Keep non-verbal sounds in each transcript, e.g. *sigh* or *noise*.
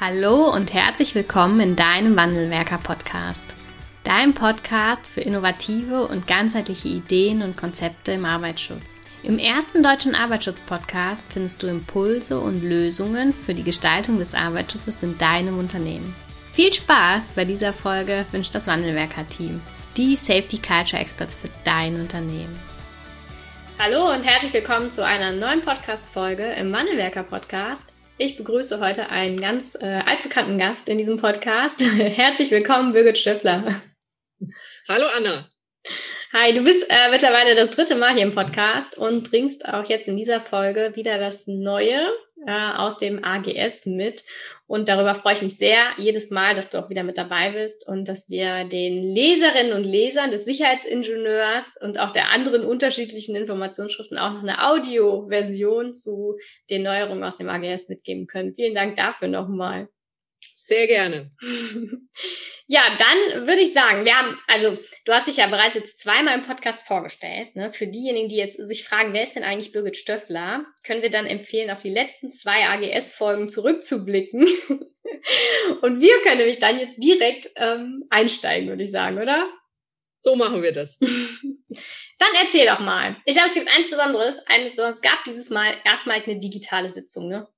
Hallo und herzlich willkommen in deinem Wandelwerker-Podcast. Dein Podcast für innovative und ganzheitliche Ideen und Konzepte im Arbeitsschutz. Im ersten deutschen Arbeitsschutz-Podcast findest du Impulse und Lösungen für die Gestaltung des Arbeitsschutzes in deinem Unternehmen. Viel Spaß bei dieser Folge wünscht das Wandelwerker-Team, die Safety Culture Experts für dein Unternehmen. Hallo und herzlich willkommen zu einer neuen Podcast-Folge im Wandelwerker-Podcast. Ich begrüße heute einen ganz äh, altbekannten Gast in diesem Podcast. *laughs* Herzlich willkommen, Birgit Stöffler. Hallo Anna. Hi, du bist äh, mittlerweile das dritte Mal hier im Podcast und bringst auch jetzt in dieser Folge wieder das Neue äh, aus dem AGS mit. Und darüber freue ich mich sehr, jedes Mal, dass du auch wieder mit dabei bist und dass wir den Leserinnen und Lesern des Sicherheitsingenieurs und auch der anderen unterschiedlichen Informationsschriften auch noch eine Audioversion zu den Neuerungen aus dem AGS mitgeben können. Vielen Dank dafür nochmal. Sehr gerne. *laughs* Ja, dann würde ich sagen, wir haben, also du hast dich ja bereits jetzt zweimal im Podcast vorgestellt. Ne? Für diejenigen, die jetzt sich fragen, wer ist denn eigentlich Birgit Stöffler, können wir dann empfehlen, auf die letzten zwei AGS-Folgen zurückzublicken. *laughs* Und wir können nämlich dann jetzt direkt ähm, einsteigen, würde ich sagen, oder? So machen wir das. *laughs* dann erzähl doch mal. Ich glaube, es gibt eins Besonderes. Ein, es gab dieses Mal erstmal eine digitale Sitzung, ne?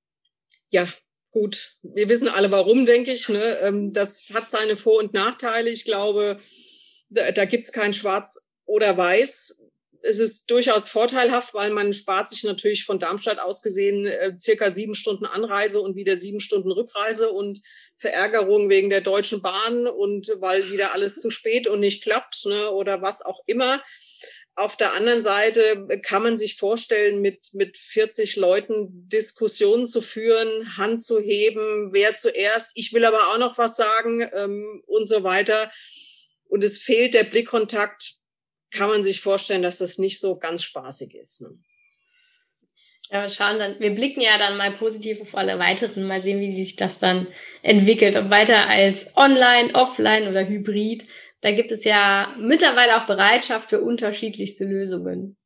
Ja, gut, wir wissen alle warum, denke ich. Ne? Ähm, das hat seine Vor- und Nachteile. Ich glaube, da, da gibt es kein Schwarz oder Weiß. Es ist durchaus vorteilhaft, weil man spart sich natürlich von Darmstadt aus gesehen äh, circa sieben Stunden Anreise und wieder sieben Stunden Rückreise und Verärgerung wegen der Deutschen Bahn und weil wieder alles zu spät und nicht klappt ne, oder was auch immer. Auf der anderen Seite kann man sich vorstellen, mit, mit 40 Leuten Diskussionen zu führen, Hand zu heben, wer zuerst, ich will aber auch noch was sagen ähm, und so weiter. Und es fehlt der Blickkontakt, kann man sich vorstellen, dass das nicht so ganz spaßig ist. Ne? Ja, wir schauen dann, wir blicken ja dann mal positiv auf alle weiteren, mal sehen, wie sich das dann entwickelt, ob weiter als online, offline oder hybrid da gibt es ja mittlerweile auch Bereitschaft für unterschiedlichste Lösungen.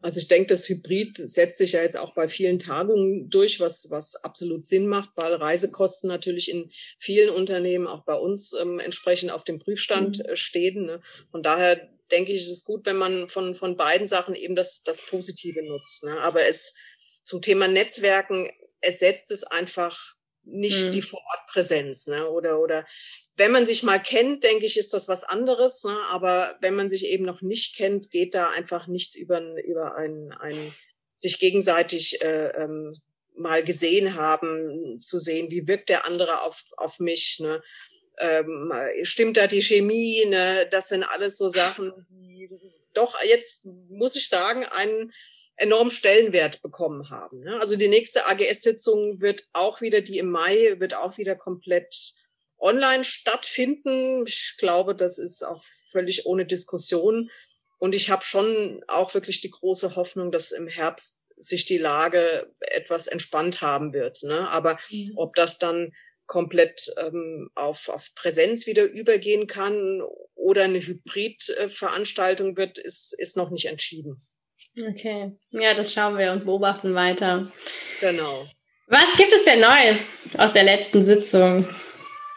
Also ich denke, das Hybrid setzt sich ja jetzt auch bei vielen Tagungen durch, was, was absolut Sinn macht, weil Reisekosten natürlich in vielen Unternehmen, auch bei uns, ähm, entsprechend auf dem Prüfstand mhm. Äh, stehen. Ne? Von daher denke ich, ist es gut, wenn man von, von beiden Sachen eben das, das Positive nutzt. Ne? Aber es zum Thema Netzwerken ersetzt es einfach nicht mhm. die Vorortpräsenz. Ne? Oder, oder wenn man sich mal kennt, denke ich, ist das was anderes. Ne? Aber wenn man sich eben noch nicht kennt, geht da einfach nichts über, über ein, ein sich gegenseitig äh, ähm, mal gesehen haben, zu sehen, wie wirkt der andere auf, auf mich. Ne? Ähm, stimmt da die Chemie? Ne? Das sind alles so Sachen, die doch jetzt, muss ich sagen, einen enormen Stellenwert bekommen haben. Ne? Also die nächste AGS-Sitzung wird auch wieder, die im Mai, wird auch wieder komplett online stattfinden. Ich glaube, das ist auch völlig ohne Diskussion. Und ich habe schon auch wirklich die große Hoffnung, dass im Herbst sich die Lage etwas entspannt haben wird. Ne? Aber mhm. ob das dann komplett ähm, auf, auf Präsenz wieder übergehen kann oder eine Hybridveranstaltung wird, ist, ist noch nicht entschieden. Okay, ja, das schauen wir und beobachten weiter. Genau. Was gibt es denn Neues aus der letzten Sitzung?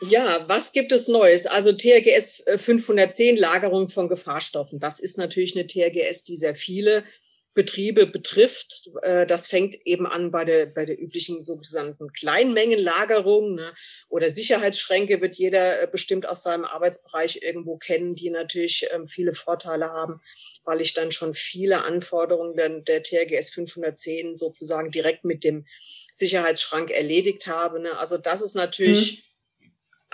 Ja, was gibt es Neues? Also THGS 510, äh, Lagerung von Gefahrstoffen. Das ist natürlich eine THGS, die sehr viele Betriebe betrifft. Äh, das fängt eben an bei der, bei der üblichen sogenannten Kleinmengenlagerung ne? oder Sicherheitsschränke wird jeder äh, bestimmt aus seinem Arbeitsbereich irgendwo kennen, die natürlich ähm, viele Vorteile haben, weil ich dann schon viele Anforderungen der, der THGS 510 sozusagen direkt mit dem Sicherheitsschrank erledigt habe. Ne? Also das ist natürlich mhm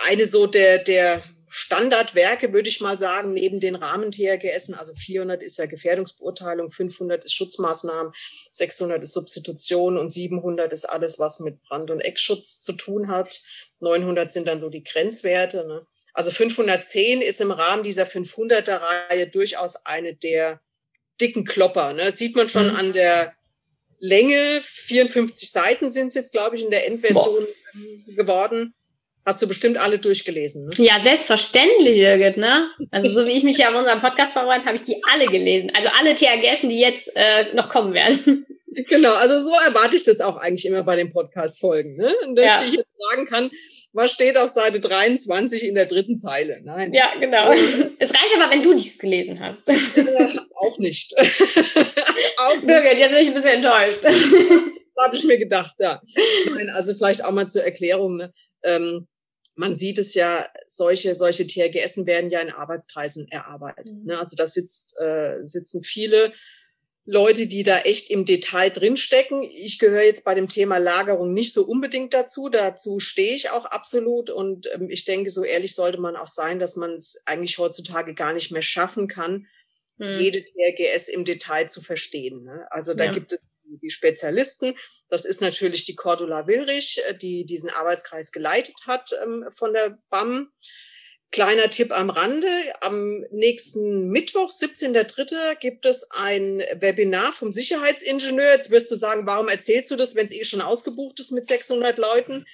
eine so der, der Standardwerke, würde ich mal sagen, neben den Rahmen-THGS. Also 400 ist ja Gefährdungsbeurteilung, 500 ist Schutzmaßnahmen, 600 ist Substitution und 700 ist alles, was mit Brand- und Eckschutz zu tun hat. 900 sind dann so die Grenzwerte. Ne? Also 510 ist im Rahmen dieser 500er-Reihe durchaus eine der dicken Klopper. Ne? Das sieht man schon mhm. an der Länge. 54 Seiten sind es jetzt, glaube ich, in der Endversion Boah. geworden. Hast du bestimmt alle durchgelesen, ne? Ja, selbstverständlich, Birgit, ne? Also so wie ich mich ja auf unserem Podcast vorbereitet, habe ich die alle gelesen. Also alle THGS, die jetzt äh, noch kommen werden. Genau, also so erwarte ich das auch eigentlich immer bei den Podcast-Folgen, ne? dass ja. ich jetzt sagen kann, was steht auf Seite 23 in der dritten Zeile. Nein. Ja, genau. Also, es reicht aber, wenn du dies gelesen hast. Äh, auch nicht. *laughs* auch nicht. Birgit, jetzt bin ich ein bisschen enttäuscht. habe ich mir gedacht, ja. Nein, also vielleicht auch mal zur Erklärung. Ne? Ähm, man sieht es ja, solche, solche TRGS werden ja in Arbeitskreisen erarbeitet. Mhm. Ne? Also da sitzt, äh, sitzen viele Leute, die da echt im Detail drinstecken. Ich gehöre jetzt bei dem Thema Lagerung nicht so unbedingt dazu. Dazu stehe ich auch absolut. Und ähm, ich denke, so ehrlich sollte man auch sein, dass man es eigentlich heutzutage gar nicht mehr schaffen kann, hm. jede TRGS im Detail zu verstehen. Ne? Also da ja. gibt es die Spezialisten. Das ist natürlich die Cordula Willrich, äh, die diesen Arbeitskreis geleitet hat ähm, von der BAM. Kleiner Tipp am Rande. Am nächsten Mittwoch, 17.3., gibt es ein Webinar vom Sicherheitsingenieur. Jetzt wirst du sagen, warum erzählst du das, wenn es eh schon ausgebucht ist mit 600 Leuten?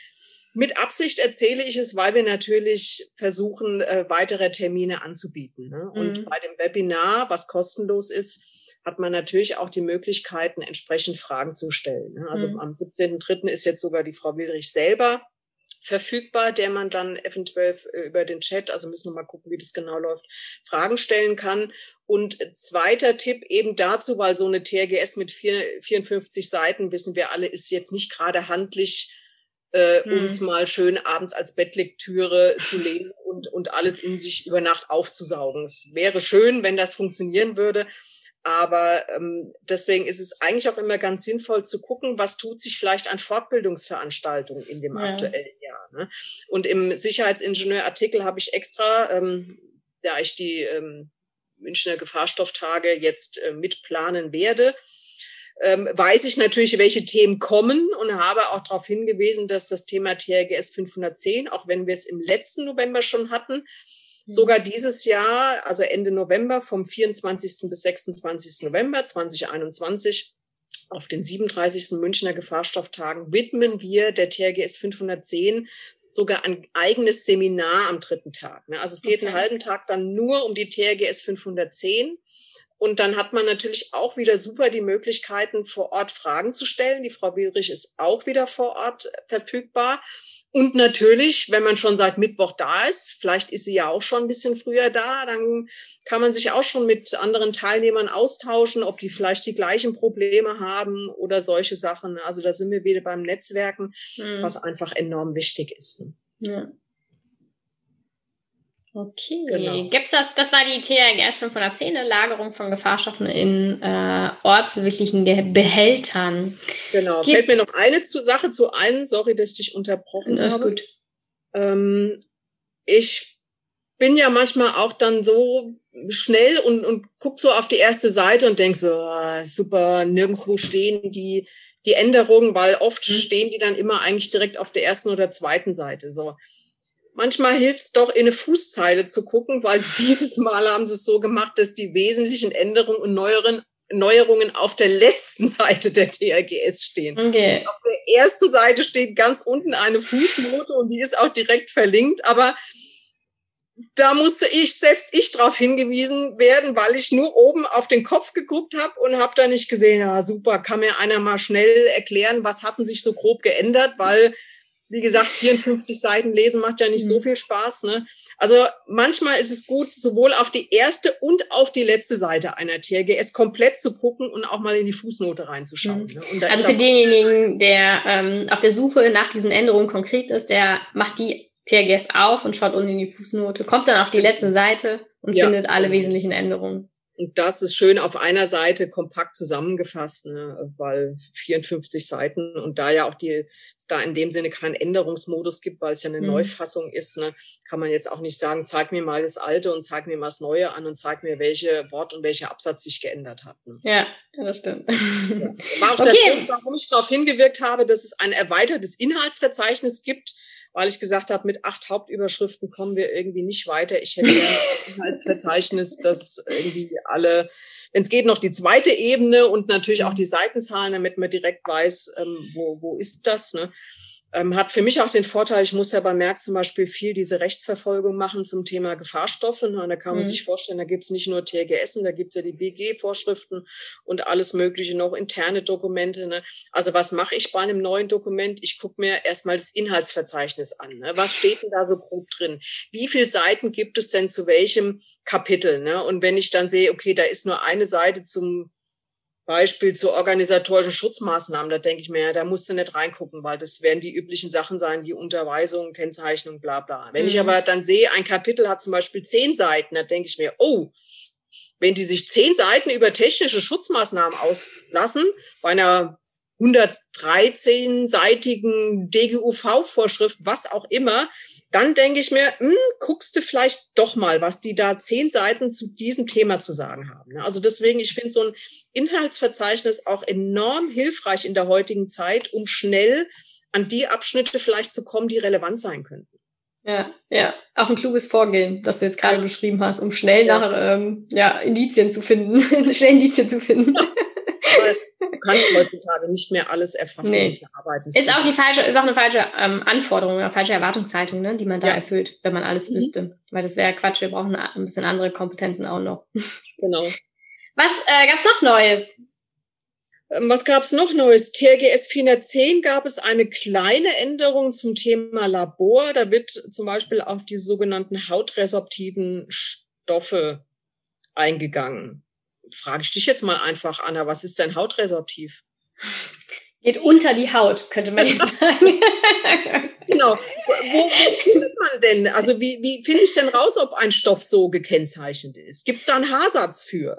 Mit Absicht erzähle ich es, weil wir natürlich versuchen, äh, weitere Termine anzubieten. Ne? Und mhm. bei dem Webinar, was kostenlos ist, hat man natürlich auch die Möglichkeiten, entsprechend Fragen zu stellen. Ne? Also mhm. am 17.3. ist jetzt sogar die Frau Wilrich selber verfügbar, der man dann eventuell äh, über den Chat, also müssen wir mal gucken, wie das genau läuft, Fragen stellen kann. Und zweiter Tipp eben dazu, weil so eine TRGS mit 54 Seiten, wissen wir alle, ist jetzt nicht gerade handlich, äh, hm. es mal schön abends als Bettlektüre zu lesen und, und alles in sich über Nacht aufzusaugen. Es wäre schön, wenn das funktionieren würde. Aber ähm, deswegen ist es eigentlich auch immer ganz sinnvoll zu gucken, was tut sich vielleicht an Fortbildungsveranstaltungen in dem ja. aktuellen Jahr. Ne? Und im Sicherheitsingenieur-Artikel habe ich extra, ähm, da ich die ähm, Münchner Gefahrstofftage jetzt äh, mitplanen werde, ähm, weiß ich natürlich, welche Themen kommen und habe auch darauf hingewiesen, dass das Thema TRGS 510, auch wenn wir es im letzten November schon hatten, Sogar dieses Jahr, also Ende November, vom 24. bis 26. November 2021, auf den 37. Münchner Gefahrstofftagen widmen wir der TRGS 510 sogar ein eigenes Seminar am dritten Tag. Ne? Also es geht okay. einen halben Tag dann nur um die TRGS 510. Und dann hat man natürlich auch wieder super die Möglichkeiten, vor Ort Fragen zu stellen. Die Frau Bielrich ist auch wieder vor Ort verfügbar. Und natürlich, wenn man schon seit Mittwoch da ist, vielleicht ist sie ja auch schon ein bisschen früher da, dann kann man sich auch schon mit anderen Teilnehmern austauschen, ob die vielleicht die gleichen Probleme haben oder solche Sachen. Also da sind wir wieder beim Netzwerken, mhm. was einfach enorm wichtig ist. Ne? Ja. Okay. Genau. Gibt's das, das war die TRGS 510, eine Lagerung von Gefahrstoffen in äh, ortswirklichen Behältern. Genau. Gibt's Fällt mir noch eine zu, Sache zu ein. Sorry, dass ich dich unterbrochen das habe. Ist gut. Ähm, ich bin ja manchmal auch dann so schnell und, und guck so auf die erste Seite und denk so, oh, super, nirgendwo stehen die, die Änderungen, weil oft mhm. stehen die dann immer eigentlich direkt auf der ersten oder zweiten Seite. So manchmal hilft es doch, in eine Fußzeile zu gucken, weil *laughs* dieses Mal haben sie es so gemacht, dass die wesentlichen Änderungen und neueren Neuerungen auf der letzten Seite der TRGS stehen. Okay. Auf der ersten Seite steht ganz unten eine Fußnote und die ist auch direkt verlinkt, aber da musste ich, selbst ich darauf hingewiesen werden, weil ich nur oben auf den Kopf geguckt habe und habe da nicht gesehen, ja super, kann mir einer mal schnell erklären, was hatten sich so grob geändert, weil wie gesagt, 54 Seiten lesen macht ja nicht mhm. so viel Spaß. Ne? Also manchmal ist es gut, sowohl auf die erste und auf die letzte Seite einer TRGS komplett zu gucken und auch mal in die Fußnote reinzuschauen. Mhm. Ne? also für denjenigen, der ähm, auf der Suche nach diesen Änderungen konkret ist, der macht die TRGS auf und schaut unten in die Fußnote, kommt dann auf die letzte Seite und ja. findet alle wesentlichen Änderungen. Und das ist schön auf einer Seite kompakt zusammengefasst, ne, weil 54 Seiten und da ja auch die, es da in dem Sinne keinen Änderungsmodus gibt, weil es ja eine mhm. Neufassung ist, ne, kann man jetzt auch nicht sagen, zeig mir mal das Alte und zeig mir mal das Neue an und zeig mir, welche Wort und welcher Absatz sich geändert hat. Ne. Ja, das stimmt. Ja. *laughs* War auch okay. der Grund, warum ich darauf hingewirkt habe, dass es ein erweitertes Inhaltsverzeichnis gibt, weil ich gesagt habe, mit acht Hauptüberschriften kommen wir irgendwie nicht weiter. Ich hätte gerne *laughs* als Verzeichnis, dass irgendwie alle, wenn es geht, noch die zweite Ebene und natürlich auch die Seitenzahlen, damit man direkt weiß, ähm, wo, wo ist das. Ne? Ähm, hat für mich auch den Vorteil, ich muss ja bei Merck zum Beispiel viel diese Rechtsverfolgung machen zum Thema Gefahrstoffe. Ne? Und da kann man mhm. sich vorstellen, da gibt's nicht nur TGS, da gibt's ja die BG-Vorschriften und alles Mögliche noch, interne Dokumente. Ne? Also was mache ich bei einem neuen Dokument? Ich gucke mir erstmal das Inhaltsverzeichnis an. Ne? Was steht denn da so grob drin? Wie viele Seiten gibt es denn zu welchem Kapitel? Ne? Und wenn ich dann sehe, okay, da ist nur eine Seite zum Beispiel zu organisatorischen Schutzmaßnahmen, da denke ich mir, da musst du nicht reingucken, weil das werden die üblichen Sachen sein, wie Unterweisung, Kennzeichnung, bla bla. Wenn mhm. ich aber dann sehe, ein Kapitel hat zum Beispiel zehn Seiten, da denke ich mir, oh, wenn die sich zehn Seiten über technische Schutzmaßnahmen auslassen, bei einer 113-seitigen DGUV-Vorschrift, was auch immer, dann denke ich mir, hm, guckst du vielleicht doch mal, was die da zehn Seiten zu diesem Thema zu sagen haben. Ne? Also deswegen, ich finde so ein Inhaltsverzeichnis auch enorm hilfreich in der heutigen Zeit, um schnell an die Abschnitte vielleicht zu kommen, die relevant sein könnten. Ja, ja, auch ein kluges Vorgehen, das du jetzt gerade beschrieben hast, um schnell ja. nach ähm, ja, Indizien zu finden, *laughs* schnell Indizien zu finden. Du kannst heutzutage nicht mehr alles erfassen nee. und verarbeiten. Ist auch die falsche, ist auch eine falsche ähm, Anforderung, eine falsche Erwartungshaltung, ne, die man da ja. erfüllt, wenn man alles mhm. wüsste. Weil das wäre Quatsch, wir brauchen ein bisschen andere Kompetenzen auch noch. *laughs* Genau. Was äh, gab's noch Neues? Ähm, was gab's noch Neues? TRGS 410 gab es eine kleine Änderung zum Thema Labor. Da wird zum Beispiel auf die sogenannten hautresorptiven Stoffe eingegangen frage ich dich jetzt mal einfach, Anna, was ist denn hautresorptiv? Geht unter die Haut, könnte man jetzt *laughs* sagen. genau. Wo, wo, findet man denn, also wie, wie finde ich denn raus, ob ein Stoff so gekennzeichnet ist? Gibt es da einen Haarsatz für?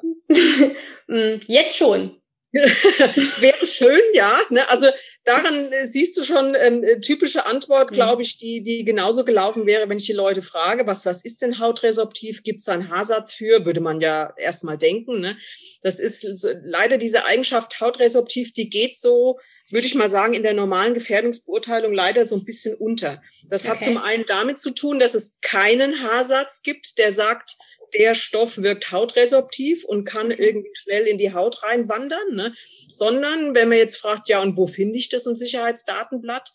Hm, *laughs* jetzt schon. *laughs* Wäre schön, ja. Ne? Also daran äh, siehst du schon ähm, äh, typische Antwort, mhm. glaube ich, die, die genauso gelaufen wäre, wenn ich die Leute frage, was, was ist denn hautresorptiv? Gibt es da einen Haarsatz für? Würde man ja erstmal denken. Ne? Das ist so, leider diese Eigenschaft hautresorptiv, die geht so, würde ich mal sagen, in der normalen Gefährdungsbeurteilung leider so ein bisschen unter. Das okay. hat zum einen damit zu tun, dass es keinen Haarsatz gibt, der sagt, der Stoff wirkt hautresorptiv und kann irgendwie schnell in die Haut reinwandern, ne? sondern wenn man jetzt fragt, ja, und wo finde ich das im Sicherheitsdatenblatt?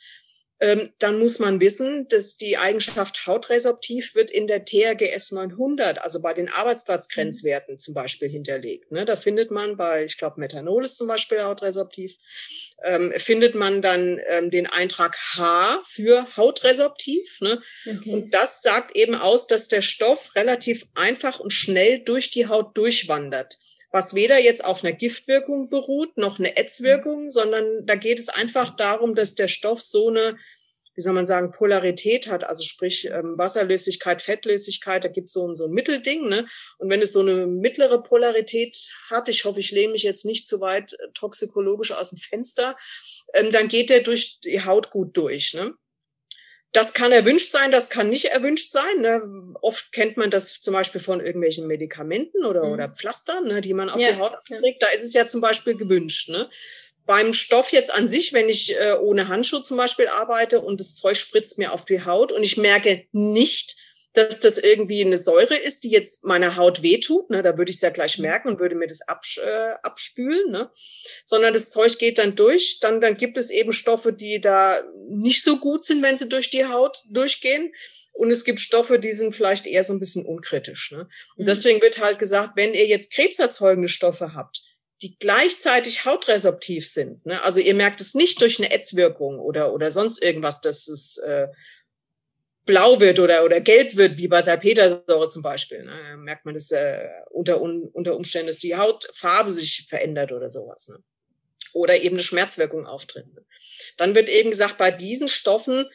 Ähm, dann muss man wissen, dass die Eigenschaft hautresorptiv wird in der TRGS 900, also bei den Arbeitsplatzgrenzwerten zum Beispiel hinterlegt. Ne? Da findet man bei, ich glaube, Methanol ist zum Beispiel hautresorptiv, ähm, findet man dann ähm, den Eintrag H für hautresorptiv. Ne? Okay. Und das sagt eben aus, dass der Stoff relativ einfach und schnell durch die Haut durchwandert was weder jetzt auf einer Giftwirkung beruht, noch eine Ätzwirkung, sondern da geht es einfach darum, dass der Stoff so eine, wie soll man sagen, Polarität hat, also sprich ähm, Wasserlöslichkeit, Fettlöslichkeit, da gibt es so, ein so ein Mittelding. Ne? Und wenn es so eine mittlere Polarität hat, ich hoffe, ich lehne mich jetzt nicht zu weit äh, toxikologisch aus dem Fenster, ähm, dann geht der durch die Haut gut durch. Ne? Das kann erwünscht sein, das kann nicht erwünscht sein. Ne? Oft kennt man das zum Beispiel von irgendwelchen Medikamenten oder, mhm. oder Pflastern, ne, die man auf ja, die Haut abträgt. Ja. Da ist es ja zum Beispiel gewünscht. Ne? Beim Stoff jetzt an sich, wenn ich äh, ohne Handschuh zum Beispiel arbeite und das Zeug spritzt mir auf die Haut und ich merke nicht, dass das irgendwie eine Säure ist, die jetzt meiner Haut wehtut, ne, da würde ich es ja gleich mhm. merken und würde mir das absch äh, abspülen, ne, sondern das Zeug geht dann durch, dann, dann gibt es eben Stoffe, die da nicht so gut sind, wenn sie durch die Haut durchgehen. Und es gibt Stoffe, die sind vielleicht eher so ein bisschen unkritisch. Ne? Und mhm. deswegen wird halt gesagt, wenn ihr jetzt krebserzeugende Stoffe habt, die gleichzeitig hautresorptiv sind. Ne? Also ihr merkt es nicht durch eine Ätzwirkung oder, oder sonst irgendwas, dass es äh, blau wird oder, oder gelb wird, wie bei Salpetersäure zum Beispiel. Ne? Merkt man das äh, unter, un, unter Umständen, dass die Hautfarbe sich verändert oder sowas. Ne? Oder eben eine Schmerzwirkung auftritt. Ne? Dann wird eben gesagt, bei diesen Stoffen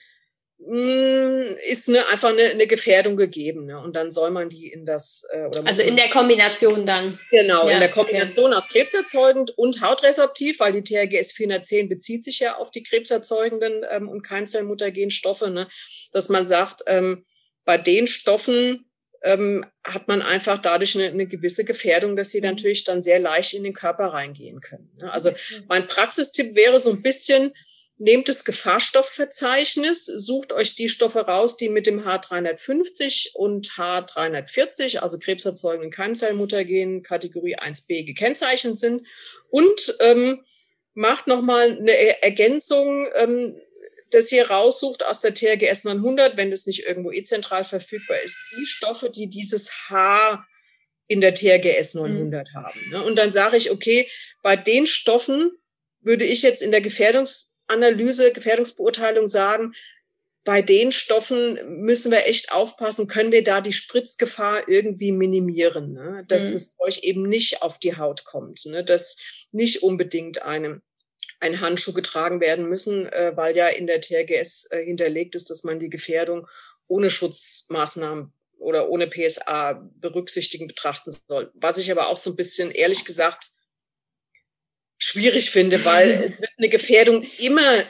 ist eine, einfach eine, eine Gefährdung gegeben. Ne? Und dann soll man die in das. Äh, oder also in der Kombination dann. Genau, ja, in der Kombination okay. aus krebserzeugend und hautresorptiv, weil die THGS 410 bezieht sich ja auf die krebserzeugenden ähm, und Keimzellmuttergenstoffe, ne? dass man sagt, ähm, bei den Stoffen ähm, hat man einfach dadurch eine, eine gewisse Gefährdung, dass sie mhm. natürlich dann sehr leicht in den Körper reingehen können. Ne? Also mein Praxistipp wäre so ein bisschen, Nehmt das Gefahrstoffverzeichnis, sucht euch die Stoffe raus, die mit dem H350 und H340, also krebserzeugenden Keimzellmuttergen Kategorie 1b gekennzeichnet sind und ähm, macht nochmal eine Ergänzung, ähm, das hier raussucht aus der TRGS 900, wenn das nicht irgendwo eh zentral verfügbar ist, die Stoffe, die dieses H in der TRGS 900 mhm. haben. Ne? Und dann sage ich, okay, bei den Stoffen würde ich jetzt in der Gefährdungsanalyse, Gefährdungsbeurteilung sagen, bei den Stoffen müssen wir echt aufpassen, können wir da die Spritzgefahr irgendwie minimieren, ne? dass mhm. das Zeug eben nicht auf die Haut kommt, ne? dass nicht unbedingt einem ein Handschuh getragen werden müssen, äh, weil ja in der TRGS äh, hinterlegt ist, dass man die Gefährdung ohne Schutzmaßnahmen oder ohne PSA berücksichtigen betrachten soll. Was ich aber auch so ein bisschen ehrlich gesagt schwierig finde, weil *laughs* es wird eine Gefährdung immer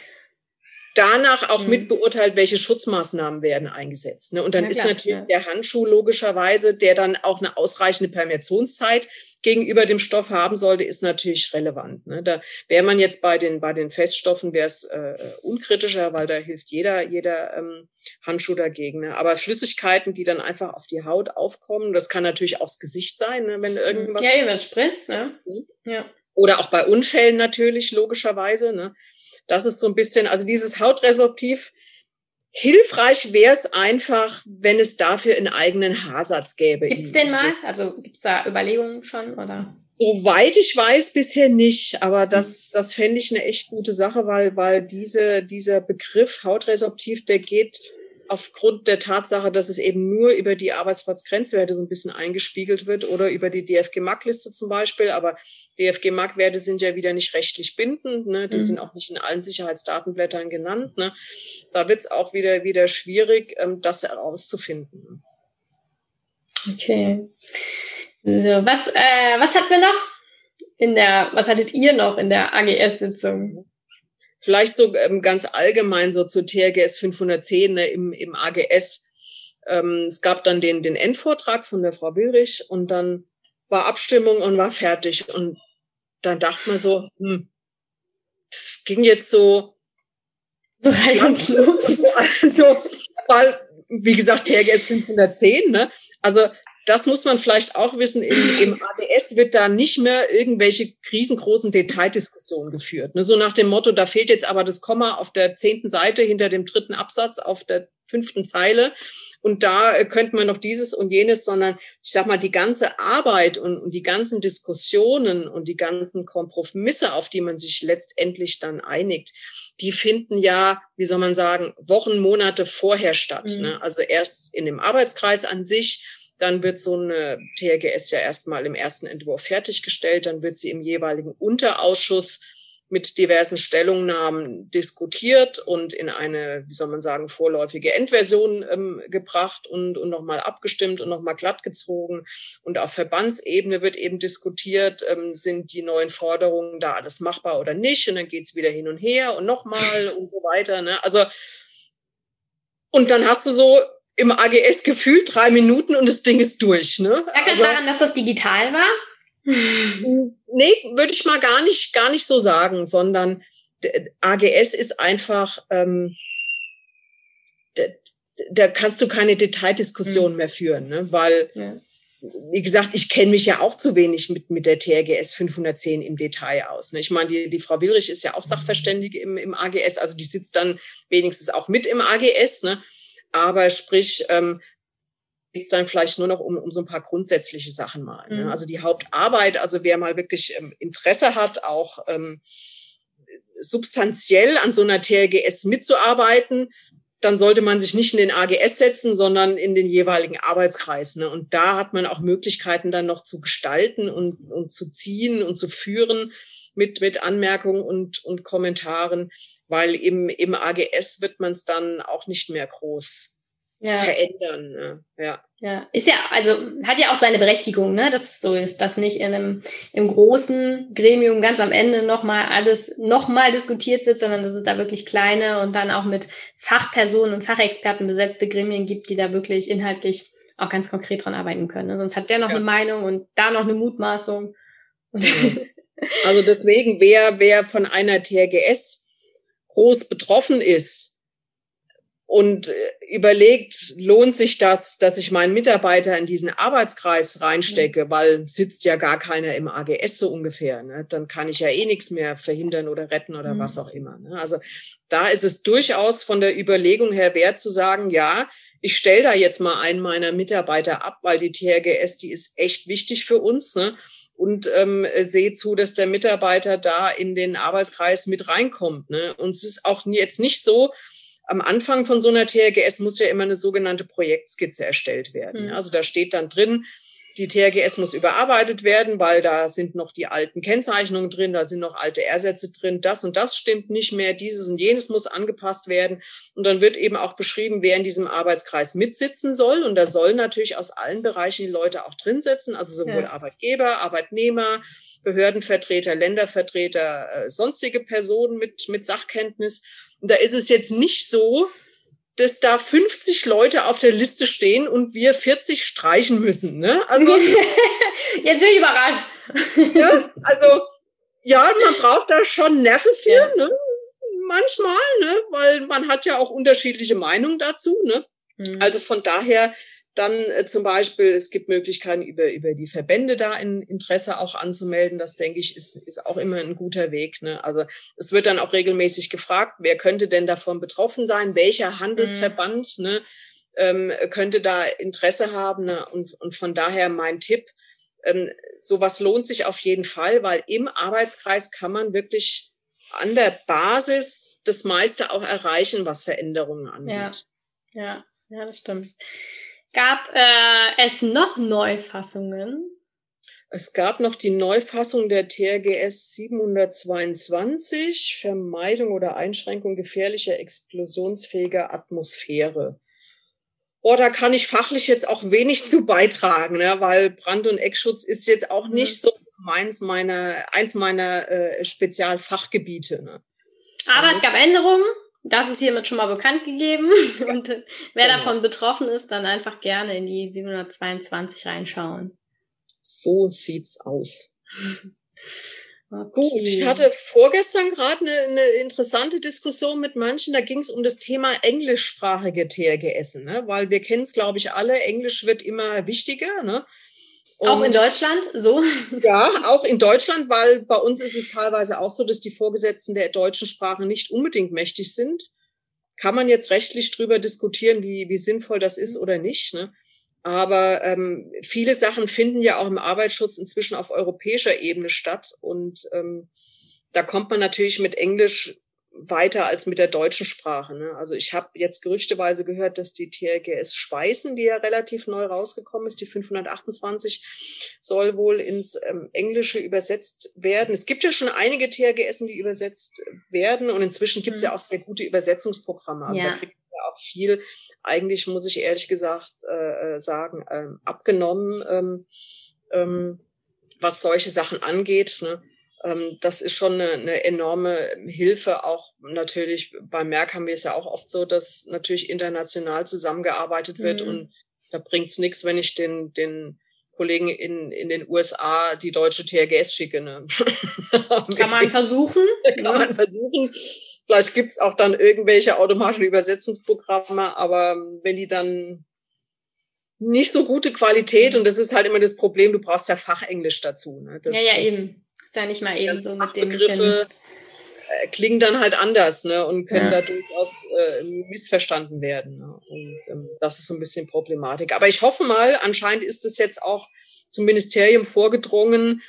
danach auch mhm. mit beurteilt, welche Schutzmaßnahmen werden eingesetzt. Ne? Und dann ja, ist natürlich ja. der Handschuh logischerweise, der dann auch eine ausreichende Permeationszeit gegenüber dem Stoff haben sollte, ist natürlich relevant. Ne? Da wäre man jetzt bei den, bei den Feststoffen, wäre es äh, unkritischer, weil da hilft jeder, jeder ähm, Handschuh dagegen. Ne? Aber Flüssigkeiten, die dann einfach auf die Haut aufkommen, das kann natürlich auch das Gesicht sein, ne? wenn irgendwas. Ja, wenn spritzt, ne? Mhm. Ja. Oder auch bei Unfällen natürlich, logischerweise. Ne? Das ist so ein bisschen, also dieses Hautresorptiv, hilfreich wäre es einfach, wenn es dafür einen eigenen Haarsatz gäbe. Gibt es den mal? Also gibt es da Überlegungen schon oder? Soweit ich weiß, bisher nicht, aber das, das fände ich eine echt gute Sache, weil, weil diese, dieser Begriff Hautresorptiv, der geht aufgrund der Tatsache, dass es eben nur über die Arbeitsplatzgrenzwerte so ein bisschen eingespiegelt wird oder über die DFG-MAC-Liste zum Beispiel. Aber DFG-MAC-Werte sind ja wieder nicht rechtlich bindend. Ne? Die mhm. sind auch nicht in allen Sicherheitsdatenblättern genannt. Ne? Da wird es auch wieder, wieder schwierig, ähm, das herauszufinden. Okay. So, was, äh, was hatten wir noch? In der, was hattet ihr noch in der AGS-Sitzung? Vielleicht so ähm, ganz allgemein so zu TRGS 510 ne, im, im AGS. Ähm, es gab dann den, den Endvortrag von der Frau Wilrich und dann war Abstimmung und war fertig. Und dann dachte man so, hm, das ging jetzt so so *laughs* reibungslos. *laughs* Also, weil, wie gesagt, TRGS 510, ne? Also das muss man vielleicht auch wissen, im, im ABS wird da nicht mehr irgendwelche riesengroßen Detaildiskussionen geführt. Ne? So nach dem Motto, da fehlt jetzt aber das Komma auf der zehnten Seite hinter dem dritten Absatz auf der fünften Zeile und da äh, könnte man noch dieses und jenes, sondern ich sag mal, die ganze Arbeit und, und die ganzen Diskussionen und die ganzen Kompromisse, auf die man sich letztendlich dann einigt, die finden ja, wie soll man sagen, Wochen, Monate vorher statt. Mhm. Ne? Also erst in dem Arbeitskreis an sich, dann wird so eine TRGS ja erstmal im ersten Entwurf fertiggestellt. Dann wird sie im jeweiligen Unterausschuss mit diversen Stellungnahmen diskutiert und in eine, wie soll man sagen, vorläufige Endversion ähm, gebracht und, und nochmal abgestimmt und nochmal glattgezogen. Und auf Verbandsebene wird eben diskutiert, ähm, sind die neuen Forderungen da alles machbar oder nicht? Und dann geht's wieder hin und her und nochmal und so weiter. Ne? Also, und dann hast du so im AGS gefühlt drei Minuten und das Ding ist durch. Ne? Lag das also, daran, dass das digital war? *sighs* nee, würde ich mal gar nicht, gar nicht so sagen, sondern AGS ist einfach, ähm, da, da kannst du keine Detaildiskussion mhm. mehr führen, ne? weil, ja. wie gesagt, ich kenne mich ja auch zu wenig mit, mit der TRGS 510 im Detail aus. Ne? Ich meine, die, die Frau Willrich ist ja auch Sachverständige im, im AGS, also die sitzt dann wenigstens auch mit im AGS. Ne? Aber sprich, ähm, geht es dann vielleicht nur noch um, um so ein paar grundsätzliche Sachen mal. Ne? Mhm. Also die Hauptarbeit, also wer mal wirklich ähm, Interesse hat, auch ähm, substanziell an so einer TRGS mitzuarbeiten, dann sollte man sich nicht in den AGS setzen, sondern in den jeweiligen Arbeitskreis. Ne? Und da hat man auch Möglichkeiten dann noch zu gestalten und, und zu ziehen und zu führen mit, mit Anmerkungen und, und Kommentaren, weil im, im AGS wird man es dann auch nicht mehr groß ja. verändern. Ne? Ja. Ja, ist ja, also hat ja auch seine Berechtigung, ne, dass es so ist, dass nicht in einem im großen Gremium ganz am Ende nochmal alles nochmal diskutiert wird, sondern dass es da wirklich kleine und dann auch mit Fachpersonen und Fachexperten besetzte Gremien gibt, die da wirklich inhaltlich auch ganz konkret dran arbeiten können. Ne? Sonst hat der noch ja. eine Meinung und da noch eine Mutmaßung. also deswegen, wer, wer von einer TRGS groß betroffen ist, und äh, überlegt, lohnt sich das, dass ich meinen Mitarbeiter in diesen Arbeitskreis reinstecke, mhm. weil sitzt ja gar keiner im AGS so ungefähr. Ne? Dann kann ich ja eh nichts mehr verhindern oder retten oder mhm. was auch immer. Ne? Also da ist es durchaus von der Überlegung her wert zu sagen, ja, ich stelle da jetzt mal einen meiner Mitarbeiter ab, weil die TRGS, die ist echt wichtig für uns. Ne? Und ähm, sehe zu, dass der Mitarbeiter da in den Arbeitskreis mit reinkommt. Ne? Und es ist auch jetzt nicht so, am Anfang von so einer TRGS muss ja immer eine sogenannte Projektskizze erstellt werden. Mhm. Also da steht dann drin, die TRGS muss überarbeitet werden, weil da sind noch die alten Kennzeichnungen drin, da sind noch alte R-Sätze drin, das und das stimmt nicht mehr, dieses und jenes muss angepasst werden. Und dann wird eben auch beschrieben, wer in diesem Arbeitskreis mitsitzen soll. Und da sollen natürlich aus allen Bereichen die Leute auch drin sitzen, also sowohl ja. Arbeitgeber, Arbeitnehmer, Behördenvertreter, Ländervertreter, äh, sonstige Personen mit, mit Sachkenntnis. Und da ist es jetzt nicht so, dass da 50 Leute auf der Liste stehen und wir 40 streichen müssen. Ne? Also *laughs* jetzt bin ich überrascht. ja, also ja, man braucht da schon Nerven für, ja. ne? manchmal, ne? weil man hat ja auch unterschiedliche Meinungen dazu. Ne? Mhm. Also von daher dann äh, zum Beispiel, es gibt Möglichkeiten, über, über die Verbände da in Interesse auch anzumelden. Das, denke ich, ist, ist auch immer ein guter Weg. Ne? Also es wird dann auch regelmäßig gefragt, wer könnte denn davon betroffen sein? Welcher Handelsverband mhm. ne, ähm, könnte da Interesse haben? Ne? Und, und von daher mein Tipp, ähm, sowas lohnt sich auf jeden Fall, weil im Arbeitskreis kann man wirklich an der Basis das meiste auch erreichen, was Veränderungen angeht. Ja, ja, ja das stimmt. Gab äh, es noch Neufassungen? Es gab noch die Neufassung der TRGS 722, Vermeidung oder Einschränkung gefährlicher explosionsfähiger Atmosphäre. Oh, da kann ich fachlich jetzt auch wenig zu beitragen, ne? weil Brand- und Eckschutz ist jetzt auch nicht so meins meiner, eins meiner äh, Spezialfachgebiete. Ne? Aber es gab Änderungen das ist hiermit schon mal bekannt gegeben. *laughs* Und wer genau. davon betroffen ist, dann einfach gerne in die 722 reinschauen. So sieht's aus. *laughs* Okay. Gut, ich hatte vorgestern gerade eine, eine, interessante Diskussion mit manchen, da ging es um das Thema englischsprachige TRGS, ne? weil wir kennen es, glaube ich, alle, Englisch wird immer wichtiger. Ne? Und auch in Deutschland so? *laughs* Ja, auch in Deutschland, weil bei uns ist es teilweise auch so, dass die Vorgesetzten der deutschen Sprache nicht unbedingt mächtig sind. Kann man jetzt rechtlich drüber diskutieren, wie, wie sinnvoll das ist oder nicht. Ne? Aber ähm, viele Sachen finden ja auch im Arbeitsschutz inzwischen auf europäischer Ebene statt. Und ähm, da kommt man natürlich mit Englisch weiter als mit der deutschen Sprache. Ne? Also ich habe jetzt gerüchteweise gehört, dass die TRGS Schweißen, die ja relativ neu rausgekommen ist, die 528, soll wohl ins ähm, Englische übersetzt werden. Es gibt ja schon einige TRGS, die übersetzt werden und inzwischen gibt es mhm. ja auch sehr gute Übersetzungsprogramme. Also ja. da kriegt man ja auch viel, eigentlich muss ich ehrlich gesagt äh, äh sagen, ähm, abgenommen, ähm, ähm, was solche Sachen angeht. Ne? Ähm, das ist schon eine, eine, enorme Hilfe. Auch natürlich bei Merck haben wir es ja auch oft so, dass natürlich international zusammengearbeitet wird mhm. und da bringt es nichts, wenn ich den, den Kollegen in, in den USA die deutsche TRGS schicke. Ne? *laughs* Kann man versuchen. Kann man versuchen. Vielleicht gibt es auch dann irgendwelche automatischen Übersetzungsprogramme, aber wenn die dann nicht so gute Qualität und das ist halt immer das Problem, du brauchst ja Fachenglisch dazu. Ne? Das, ja, ja, eben ja nicht mal eben so mit dem Begriffe äh, klingen dann halt anders ne, und können ja. da durchaus äh, missverstanden werden. Ne? Und ähm, das ist so ein bisschen Problematik. Aber ich hoffe mal, anscheinend ist es jetzt auch zum Ministerium vorgedrungen,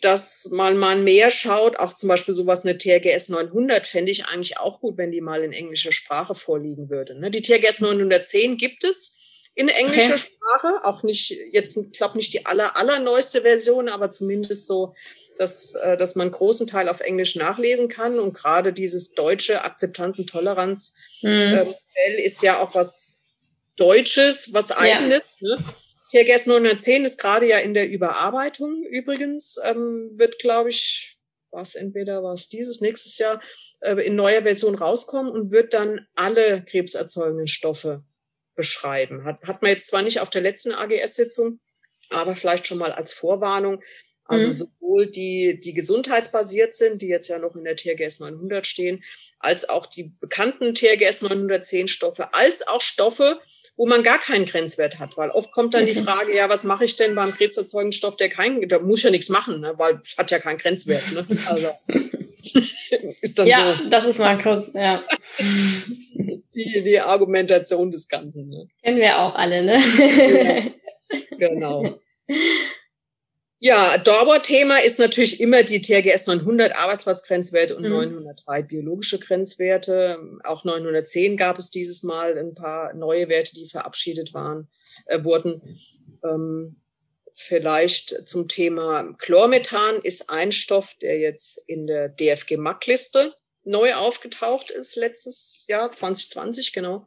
dass man mal mehr schaut, auch zum Beispiel sowas, eine TRGS 900 fände ich eigentlich auch gut, wenn die mal in englischer Sprache vorliegen würde. Ne? Die TRGS 910 gibt es in englischer okay. Sprache, auch nicht, jetzt, ich glaube nicht die aller, allerneueste Version, aber zumindest so dass, äh, dass man großen Teil auf Englisch nachlesen kann. Und gerade dieses deutsche Akzeptanz- und Toleranzmodell mhm. äh, ist ja auch was Deutsches, was eigenes. Ja. Ne? TRGS 910 ist gerade ja in der Überarbeitung übrigens, ähm, wird, glaube ich, was entweder was dieses nächstes Jahr äh, in neuer Version rauskommen und wird dann alle krebserzeugenden Stoffe beschreiben. Hat, hat man jetzt zwar nicht auf der letzten AGS-Sitzung, aber vielleicht schon mal als Vorwarnung. Also mhm. sowohl die, die gesundheitsbasiert sind, die jetzt ja noch in der TRGS 900 stehen, als auch die bekannten TRGS 910 Stoffe, als auch Stoffe, wo man gar keinen Grenzwert hat, weil oft kommt dann die Frage, ja, was mache ich denn beim krebserzeugenden Stoff, der kein, da muss ja nichts machen, ne, weil hat ja keinen Grenzwert. Ne? Also *laughs* ist dann ja, so. das ist mal kurz, ja. Die, die Argumentation des Ganzen. Ne? Kennen wir auch alle, ne? Ja, genau. *laughs* Ja, Dauerthema ist natürlich immer die TRGS 900 Arbeitsplatzgrenzwerte und mhm. 903 biologische Grenzwerte. Auch 910 gab es dieses Mal ein paar neue Werte, die verabschiedet waren, äh, wurden. Ähm, vielleicht zum Thema Chlormethan ist ein Stoff, der jetzt in der DFG-MAC-Liste neu aufgetaucht ist, letztes Jahr, 2020, genau.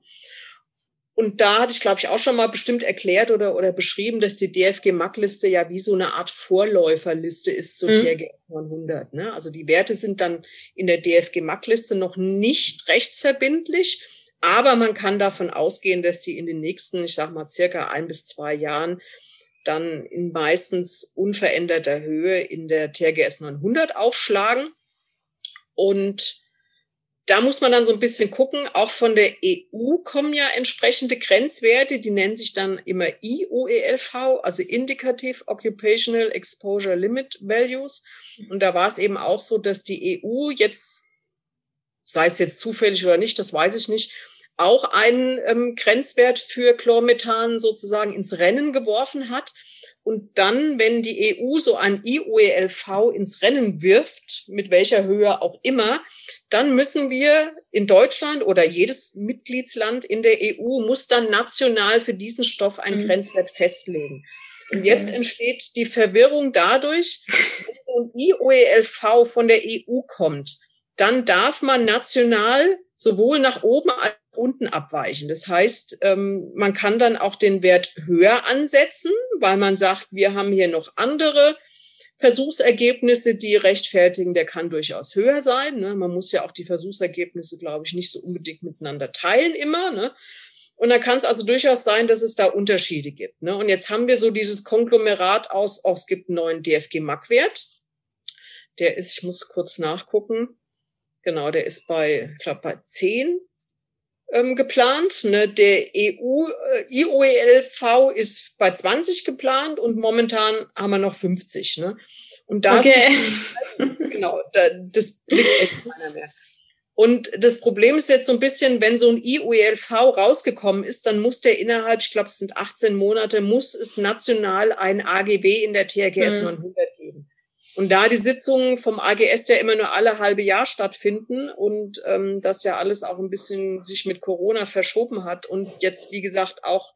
Und da hatte ich, glaube ich, auch schon mal bestimmt erklärt oder, oder beschrieben, dass die DFG-MAC-Liste ja wie so eine Art Vorläuferliste ist zur mhm. TRG 100. Ne? Also die Werte sind dann in der DFG-MAC-Liste noch nicht rechtsverbindlich, aber man kann davon ausgehen, dass die in den nächsten, ich sag mal, circa ein bis zwei Jahren dann in meistens unveränderter Höhe in der TRGS 900 aufschlagen. Und da muss man dann so ein bisschen gucken. Auch von der EU kommen ja entsprechende Grenzwerte, die nennen sich dann immer IOELV, also Indicative Occupational Exposure Limit Values. Und da war es eben auch so, dass die EU jetzt, sei es jetzt zufällig oder nicht, das weiß ich nicht, auch einen ähm, Grenzwert für Chlormethan sozusagen ins Rennen geworfen hat. Und dann, wenn die EU so ein IOELV ins Rennen wirft, mit welcher Höhe auch immer, dann müssen wir in Deutschland oder jedes Mitgliedsland in der EU muss dann national für diesen Stoff einen mhm. Grenzwert festlegen. Und jetzt entsteht die Verwirrung dadurch, wenn ein IOELV von der EU kommt, dann darf man national sowohl nach oben als unten abweichen. Das heißt, ähm, man kann dann auch den Wert höher ansetzen, weil man sagt, wir haben hier noch andere Versuchsergebnisse, die rechtfertigen, der kann durchaus höher sein. Ne? Man muss ja auch die Versuchsergebnisse, glaube ich, nicht so unbedingt miteinander teilen immer. Ne? Und dann kann es also durchaus sein, dass es da Unterschiede gibt. Ne? Und jetzt haben wir so dieses Konglomerat aus, auch es gibt einen neuen DFG-MAC-Wert. Der ist, ich muss kurz nachgucken, genau, der ist bei, ich glaube, bei 10 ähm, geplant. Ne? Der EU, äh, IOELV ist bei 20 geplant und momentan haben wir noch 50. Ne? Und da okay. genau, da, das blickt echt keiner mehr. Und das Problem ist jetzt so ein bisschen, wenn so ein IOELV rausgekommen ist, dann muss der innerhalb, ich glaube, es sind 18 Monate, muss es national ein AGB in der TRGS mhm. 900 geben. Und da die Sitzungen vom AGS ja immer nur alle halbe Jahr stattfinden und ähm, das ja alles auch ein bisschen sich mit Corona verschoben hat und jetzt, wie gesagt, auch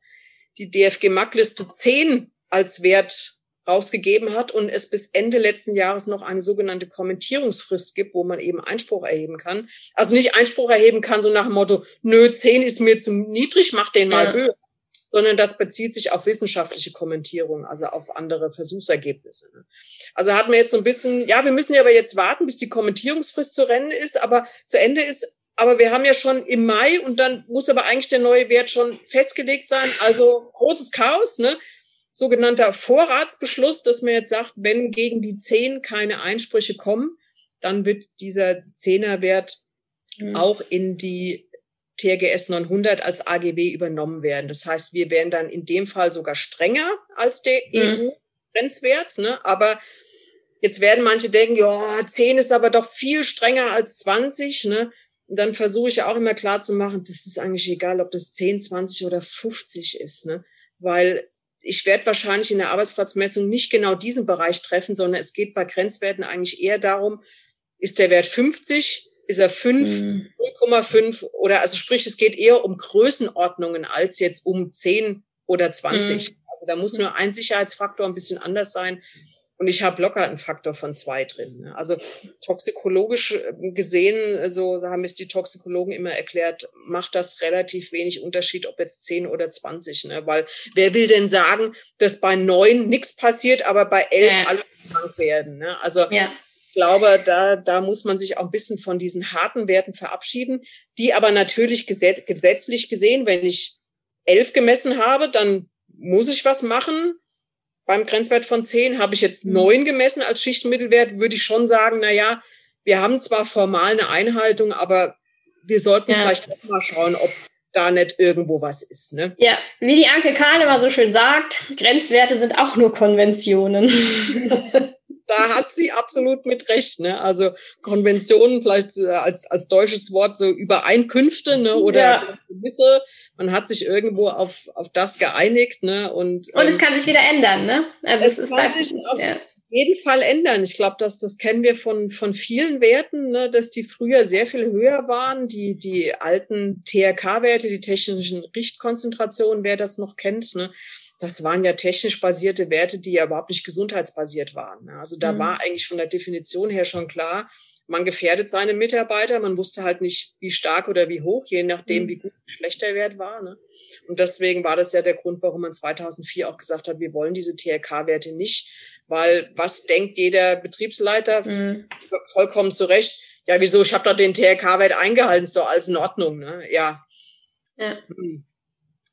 die DFG-MAC-Liste 10 als Wert rausgegeben hat und es bis Ende letzten Jahres noch eine sogenannte Kommentierungsfrist gibt, wo man eben Einspruch erheben kann. Also nicht Einspruch erheben kann, so nach dem Motto, nö, 10 ist mir zu niedrig, mach den mal ja. höher sondern das bezieht sich auf wissenschaftliche Kommentierung, also auf andere Versuchsergebnisse. Ne? Also hat man jetzt so ein bisschen, ja, wir müssen ja aber jetzt warten, bis die Kommentierungsfrist zu Rennen ist, aber zu Ende ist. Aber wir haben ja schon im Mai und dann muss aber eigentlich der neue Wert schon festgelegt sein. Also großes Chaos, ne? Sogenannter Vorratsbeschluss, dass man jetzt sagt, wenn gegen die zehn keine Einsprüche kommen, dann wird dieser Zehnerwert mhm. auch in die TRGS 900 als AGB übernommen werden. Das heißt, wir wären dann in dem Fall sogar strenger als der mhm. EU-Grenzwert. Ne? Aber jetzt werden manche denken, ja, 10 ist aber doch viel strenger als 20. Ne? Und dann versuche ich auch immer klar zu machen, das ist eigentlich egal, ob das 10, 20 oder 50 ist. Ne? Weil ich werde wahrscheinlich in der Arbeitsplatzmessung nicht genau diesen Bereich treffen, sondern es geht bei Grenzwerten eigentlich eher darum, ist der Wert 50, ist er 5, mhm. 0,5 oder also sprich, es geht eher um Größenordnungen als jetzt um 10 oder 20. Mhm. Also da muss nur ein Sicherheitsfaktor ein bisschen anders sein. Und ich habe locker einen Faktor von zwei drin. Ne? Also toxikologisch äh, gesehen, so haben es die Toxikologen immer erklärt, macht das relativ wenig Unterschied, ob jetzt 10 oder 20. Ne? Weil wer will denn sagen, dass bei neun nichts passiert, aber bei elf ja. alle krank werden? Ne? Also ja glaube, da, da muss man sich auch ein bisschen von diesen harten Werten verabschieden, die aber natürlich gesetz, gesetzlich gesehen, wenn ich elf gemessen habe, dann muss ich was machen. beim Grenzwert von 10. Habe ich jetzt 9 mhm. gemessen als Schichtmittelwert, würde ich schon sagen, na ja, wir haben zwar formal eine Einhaltung, aber wir sollten ja. vielleicht auch mal schauen, ob da nicht irgendwo was ist. Ne? Ja, wie die Anke Kahl immer so schön sagt, Grenzwerte sind auch nur Konventionen. *laughs* *laughs* da hat sie absolut mit recht. Ne? Also Konventionen vielleicht äh, als, als deutsches Wort so Übereinkünfte ne? oder ja. gewisse. Man hat sich irgendwo auf, auf das geeinigt. Ne? Und, und es ähm, kann sich wieder ändern. Ne? Also es, es ist bei, auf ja. jeden Fall ändern. Ich glaube, dass das kennen wir von, von vielen Werten, ne? dass die früher sehr viel höher waren. Die, die alten TRK-Werte, die technischen Richtkonzentrationen, wer das noch kennt, ne? Das waren ja technisch basierte Werte, die ja überhaupt nicht gesundheitsbasiert waren. Ne? Also da mhm. war eigentlich von der Definition her schon klar, man gefährdet seine Mitarbeiter, man wusste halt nicht, wie stark oder wie hoch, je nachdem, mhm. wie gut schlecht der Wert war. Ne? Und deswegen war das ja der Grund, warum man 2004 auch gesagt hat, wir wollen diese TRK-Werte nicht, weil was denkt jeder Betriebsleiter mhm. vollkommen zu Recht? Ja, wieso? Ich habe doch den TRK-Wert eingehalten, ist doch alles in Ordnung. Ne? Ja. ja. Mhm.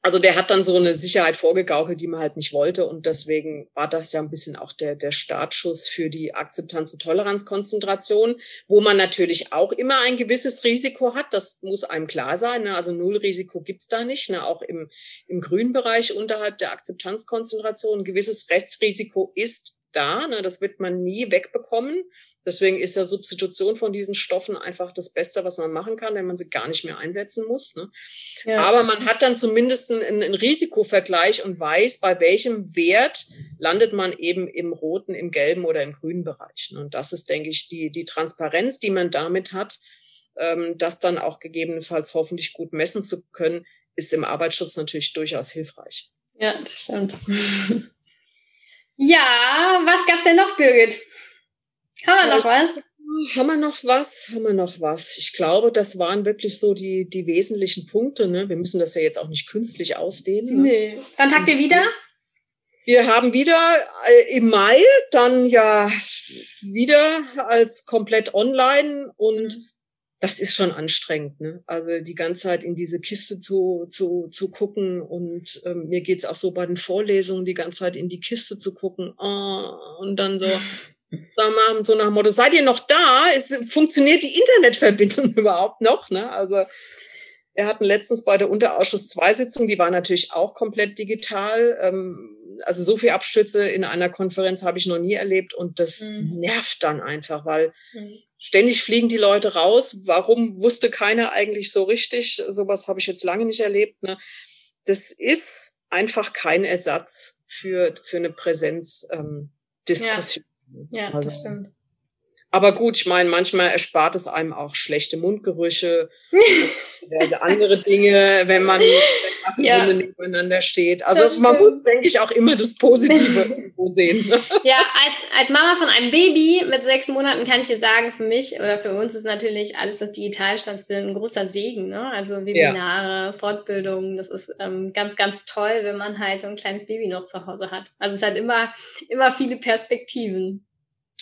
Also der hat dann so eine Sicherheit vorgegaukelt, die man halt nicht wollte. Und deswegen war das ja ein bisschen auch der, der Startschuss für die Akzeptanz- und Toleranzkonzentration, wo man natürlich auch immer ein gewisses Risiko hat. Das muss einem klar sein. Ne? Also Nullrisiko gibt's da nicht. Ne? Auch im, im grünen Bereich unterhalb der Akzeptanzkonzentration. Ein gewisses Restrisiko ist da. Ne? Das wird man nie wegbekommen. Deswegen ist ja Substitution von diesen Stoffen einfach das Beste, was man machen kann, wenn man sie gar nicht mehr einsetzen muss. Ne? Ja. Aber man hat dann zumindest einen, einen, Risikovergleich und weiß, bei welchem Wert landet man eben im roten, im gelben oder im grünen Bereich. Ne? Und das ist, denke ich, die, die Transparenz, die man damit hat, ähm, das dann auch gegebenenfalls hoffentlich gut messen zu können, ist im Arbeitsschutz natürlich durchaus hilfreich. Ja, das stimmt. *laughs* ja, was gab's denn noch, Birgit? Haben wir noch was? Haben wir noch was? Haben wir noch was? Ich glaube, das waren wirklich so die, die wesentlichen Punkte. Ne? Wir müssen das ja jetzt auch nicht künstlich ausdehnen. Ne? Nee. Dann tagt ihr wieder? Wir haben wieder äh, im Mai dann ja wieder als komplett online und mhm. das ist schon anstrengend. Ne? Also die ganze Zeit in diese Kiste zu, zu, zu gucken und ähm, mir geht's auch so bei den Vorlesungen die ganze Zeit in die Kiste zu gucken oh, und dann so *laughs* Sag mal, so nach dem Motto, seid ihr noch da? Ist, funktioniert die Internetverbindung *laughs* überhaupt noch? Ne? Also wir hatten letztens bei der Unterausschuss zwei Sitzungen, die waren natürlich auch komplett digital. Ähm, also so viel Abstürze in einer Konferenz habe ich noch nie erlebt und das mhm. nervt dann einfach, weil mhm. ständig fliegen die Leute raus. Warum wusste keiner eigentlich so richtig? Sowas habe ich jetzt lange nicht erlebt. Ne? Das ist einfach kein Ersatz für, für eine Präsenzdiskussion. Ähm, ja. Ja, also, das stimmt. Aber gut, ich meine, manchmal erspart es einem auch schlechte Mundgerüche, *laughs* diverse andere Dinge, wenn man *laughs* ja. nebeneinander steht. Also man muss, denke ich, auch immer das Positive *laughs* irgendwo sehen. Ne? Ja, als, als Mama von einem Baby mit sechs Monaten kann ich dir sagen, für mich oder für uns ist natürlich alles, was digital stattfindet, ein großer Segen. Ne? Also Webinare, ja. Fortbildungen, das ist ähm, ganz, ganz toll, wenn man halt so ein kleines Baby noch zu Hause hat. Also es hat immer, immer viele Perspektiven.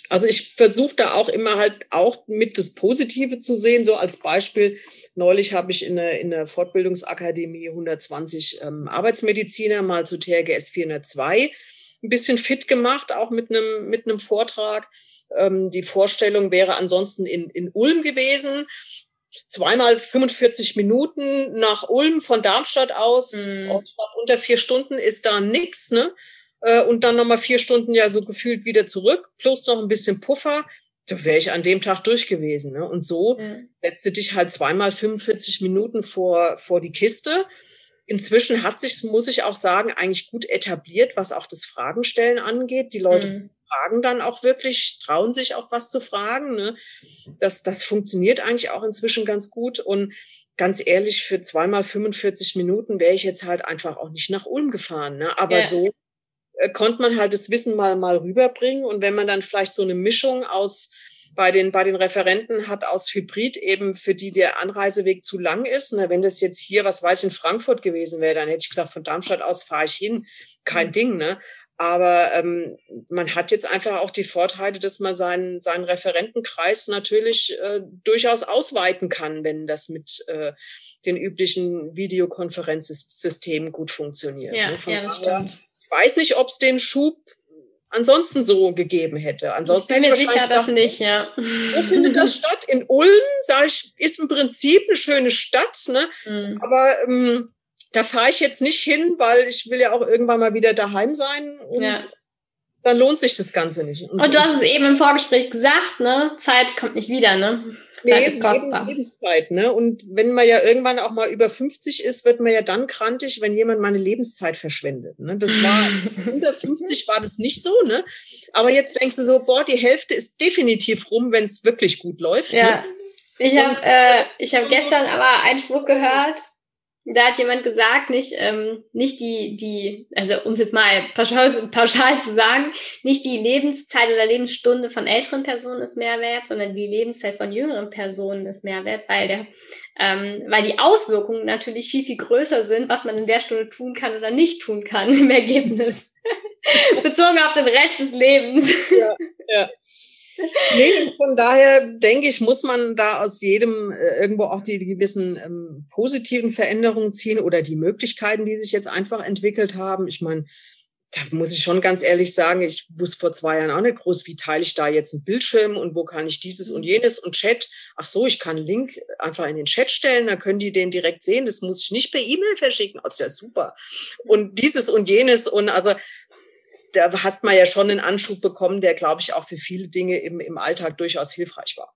Also ich versuche da auch immer halt auch mit das Positive zu sehen. So als Beispiel, neulich habe ich in der, in der Fortbildungsakademie 120 ähm, Arbeitsmediziner mal zu TRGS 402 ein bisschen fit gemacht, auch mit einem, mit einem Vortrag. Ähm, die Vorstellung wäre ansonsten in, in Ulm gewesen. Zweimal 45 Minuten nach Ulm von Darmstadt aus. Mhm. Unter vier Stunden ist da nix, ne? Äh, und dann nochmal vier Stunden ja so gefühlt wieder zurück, plus noch ein bisschen Puffer, da wäre ich an dem Tag durch gewesen. Ne? Und so mhm. setze dich halt zweimal 45 Minuten vor, vor die Kiste. Inzwischen hat sich, muss ich auch sagen, eigentlich gut etabliert, was auch das Fragenstellen angeht. Die Leute mhm. fragen dann auch wirklich, trauen sich auch was zu fragen. Ne? Das, das funktioniert eigentlich auch inzwischen ganz gut. Und ganz ehrlich, für zweimal 45 Minuten wäre ich jetzt halt einfach auch nicht nach Ulm gefahren. Ne? Aber ja. so konnte man halt das Wissen mal, mal rüberbringen. Und wenn man dann vielleicht so eine Mischung aus bei den, bei den Referenten hat aus Hybrid eben, für die der Anreiseweg zu lang ist. Na, wenn das jetzt hier, was weiß ich, in Frankfurt gewesen wäre, dann hätte ich gesagt, von Darmstadt aus fahre ich hin. Kein mhm. Ding, ne? Aber ähm, man hat jetzt einfach auch die Vorteile, dass man seinen, seinen Referentenkreis natürlich äh, durchaus ausweiten kann, wenn das mit äh, den üblichen Videokonferenzsystemen gut funktioniert. Ja, ne? ja das stimmt weiß nicht, ob es den Schub ansonsten so gegeben hätte. Ansonsten ich bin mir sicher, dass nicht, ja. Wo findet das statt? In Ulm, sage ich, ist im Prinzip eine schöne Stadt, ne? Mhm. Aber ähm, da fahre ich jetzt nicht hin, weil ich will ja auch irgendwann mal wieder daheim sein und ja. Dann lohnt sich das Ganze nicht. Und, und du hast es eben im Vorgespräch gesagt, ne? Zeit kommt nicht wieder, ne? Zeit nee, ist kostbar. Lebenszeit, ne? Und wenn man ja irgendwann auch mal über 50 ist, wird man ja dann krantig, wenn jemand meine Lebenszeit verschwendet. Ne? Das war *laughs* unter 50 war das nicht so, ne? Aber jetzt denkst du so, boah, die Hälfte ist definitiv rum, wenn es wirklich gut läuft. Ja. Ne? Ich habe äh, ich hab gestern aber einen Spruch gehört, da hat jemand gesagt, nicht, ähm, nicht die, die, also um es jetzt mal pauschal, pauschal zu sagen, nicht die Lebenszeit oder Lebensstunde von älteren Personen ist mehr wert, sondern die Lebenszeit von jüngeren Personen ist mehr wert, weil der, ähm, weil die Auswirkungen natürlich viel, viel größer sind, was man in der Stunde tun kann oder nicht tun kann *laughs* im Ergebnis. *laughs* Bezogen auf den Rest des Lebens. Ja, ja. Nee, von daher denke ich, muss man da aus jedem äh, irgendwo auch die, die gewissen ähm, positiven Veränderungen ziehen oder die Möglichkeiten, die sich jetzt einfach entwickelt haben. Ich meine, da muss ich schon ganz ehrlich sagen, ich wusste vor zwei Jahren auch nicht groß, wie teile ich da jetzt einen Bildschirm und wo kann ich dieses und jenes und Chat. Ach so, ich kann einen Link einfach in den Chat stellen, dann können die den direkt sehen. Das muss ich nicht per E-Mail verschicken. Oh, ist ja super. Und dieses und jenes und also da hat man ja schon einen Anschub bekommen, der, glaube ich, auch für viele Dinge im, im Alltag durchaus hilfreich war.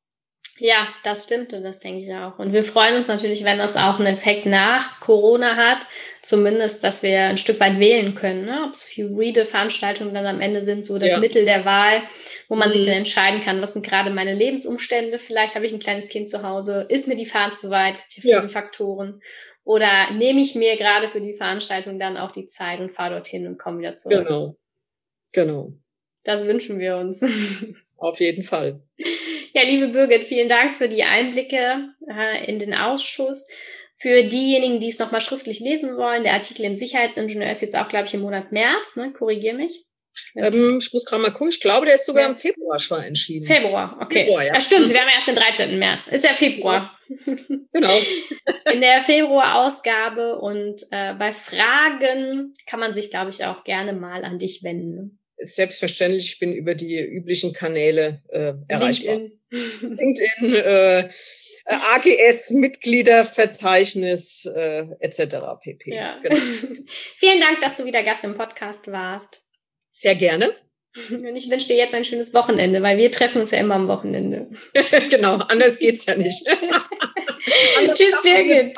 Ja, das stimmt und das denke ich auch. Und wir freuen uns natürlich, wenn das auch einen Effekt nach Corona hat, zumindest, dass wir ein Stück weit wählen können. Ne? Ob es hybride Veranstaltungen dann am Ende sind, so das ja. Mittel der Wahl, wo man mhm. sich dann entscheiden kann, was sind gerade meine Lebensumstände. Vielleicht habe ich ein kleines Kind zu Hause, ist mir die Fahrt zu weit, viele ja. Faktoren. Oder nehme ich mir gerade für die Veranstaltung dann auch die Zeit und fahre dorthin und komme wieder zurück. Genau. Genau. Das wünschen wir uns. *laughs* Auf jeden Fall. Ja, liebe Birgit, vielen Dank für die Einblicke äh, in den Ausschuss. Für diejenigen, die es nochmal schriftlich lesen wollen, der Artikel im Sicherheitsingenieur ist jetzt auch, glaube ich, im Monat März, ne? Korrigier mich. Ähm, ich muss gerade mal gucken. Ich glaube, der ist sogar ja. im Februar schon entschieden. Februar, okay. Februar, ja. ja. stimmt. Wir haben erst den 13. März. Ist ja Februar. *laughs* Genau. In der Februar-Ausgabe und äh, bei Fragen kann man sich, glaube ich, auch gerne mal an dich wenden. Selbstverständlich, ich bin über die üblichen Kanäle äh, erreichbar. LinkedIn, *laughs* LinkedIn äh, AGS, Mitgliederverzeichnis äh, etc. pp. Ja. Genau. *laughs* Vielen Dank, dass du wieder Gast im Podcast warst. Sehr gerne. Und ich wünsche dir jetzt ein schönes Wochenende, weil wir treffen uns ja immer am Wochenende. *laughs* genau, anders geht's ja nicht. *laughs* Tschüss, Birgit.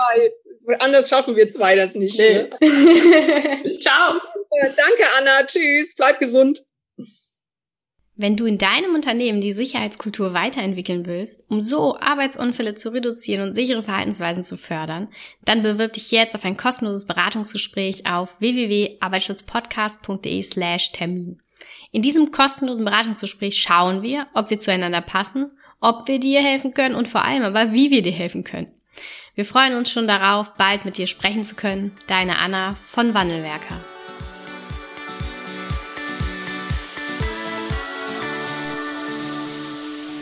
Anders schaffen wir zwei das nicht. Nee. Ne? *laughs* Ciao. Danke, Anna. Tschüss. Bleib gesund. Wenn du in deinem Unternehmen die Sicherheitskultur weiterentwickeln willst, um so Arbeitsunfälle zu reduzieren und sichere Verhaltensweisen zu fördern, dann bewirb dich jetzt auf ein kostenloses Beratungsgespräch auf www.arbeitsschutzpodcast.de slash Termin. In diesem kostenlosen Beratungsgespräch schauen wir, ob wir zueinander passen, ob wir dir helfen können und vor allem aber, wie wir dir helfen können. Wir freuen uns schon darauf, bald mit dir sprechen zu können. Deine Anna von Wandelwerker.